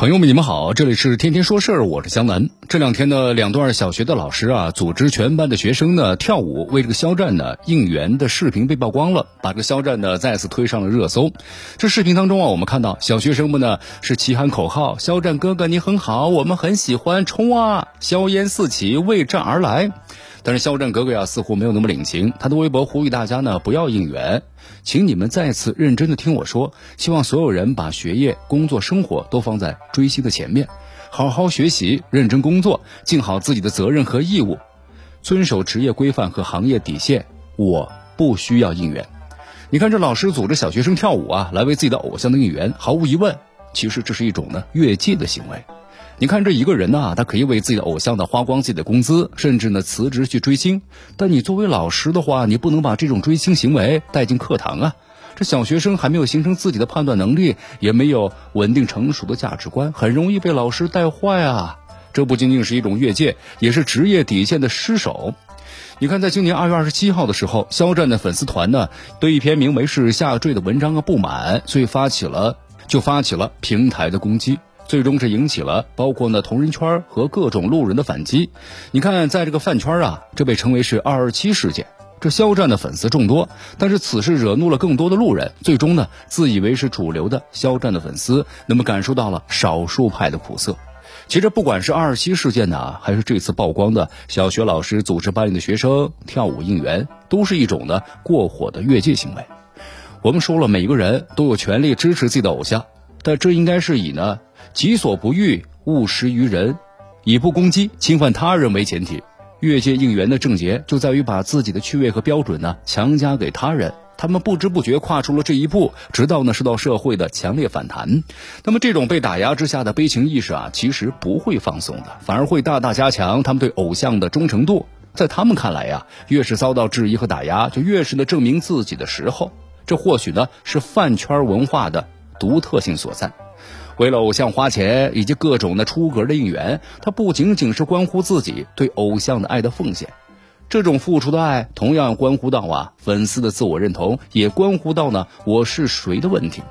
朋友们，你们好，这里是天天说事儿，我是江南。这两天呢，两段小学的老师啊，组织全班的学生呢跳舞为这个肖战呢应援的视频被曝光了，把这个肖战呢再次推上了热搜。这视频当中啊，我们看到小学生们呢是齐喊口号：“肖战哥哥你很好，我们很喜欢，冲啊！”硝烟四起，为战而来。但是肖战哥哥呀，似乎没有那么领情。他的微博呼吁大家呢，不要应援，请你们再次认真的听我说。希望所有人把学业、工作、生活都放在追星的前面，好好学习，认真工作，尽好自己的责任和义务，遵守职业规范和行业底线。我不需要应援。你看，这老师组织小学生跳舞啊，来为自己的偶像的应援，毫无疑问，其实这是一种呢越界的行为。你看这一个人呢，他可以为自己的偶像呢花光自己的工资，甚至呢辞职去追星。但你作为老师的话，你不能把这种追星行为带进课堂啊！这小学生还没有形成自己的判断能力，也没有稳定成熟的价值观，很容易被老师带坏啊！这不仅仅是一种越界，也是职业底线的失守。你看，在今年二月二十七号的时候，肖战的粉丝团呢对一篇名为是下坠的文章啊不满，所以发起了就发起了平台的攻击。最终是引起了包括呢同人圈和各种路人的反击。你看，在这个饭圈啊，这被称为是“二二七事件”。这肖战的粉丝众多，但是此事惹怒了更多的路人。最终呢，自以为是主流的肖战的粉丝，那么感受到了少数派的苦涩。其实，不管是“二二七事件”呢，还是这次曝光的小学老师组织班里的学生跳舞应援，都是一种呢过火的越界行为。我们说了，每个人都有权利支持自己的偶像，但这应该是以呢。己所不欲，勿施于人，以不攻击、侵犯他人为前提。越界应援的症结就在于把自己的趣味和标准呢强加给他人，他们不知不觉跨出了这一步，直到呢受到社会的强烈反弹。那么这种被打压之下的悲情意识啊，其实不会放松的，反而会大大加强他们对偶像的忠诚度。在他们看来呀，越是遭到质疑和打压，就越是呢证明自己的时候。这或许呢是饭圈文化的独特性所在。为了偶像花钱以及各种的出格的应援，它不仅仅是关乎自己对偶像的爱的奉献，这种付出的爱同样关乎到啊粉丝的自我认同，也关乎到呢我是谁的问题。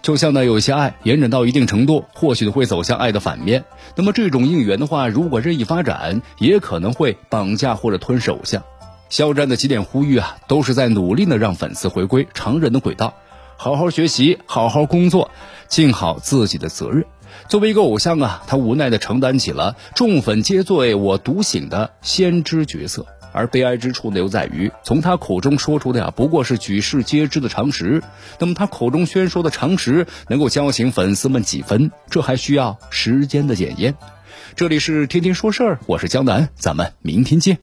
就像呢有些爱延展到一定程度，或许会走向爱的反面。那么这种应援的话，如果任意发展，也可能会绑架或者吞噬偶像。肖战的几点呼吁啊，都是在努力的让粉丝回归常人的轨道。好好学习，好好工作，尽好自己的责任。作为一个偶像啊，他无奈地承担起了众粉皆醉我独醒的先知角色。而悲哀之处呢，又在于从他口中说出的呀，不过是举世皆知的常识。那么他口中宣说的常识，能够叫醒粉丝们几分？这还需要时间的检验。这里是天天说事儿，我是江南，咱们明天见。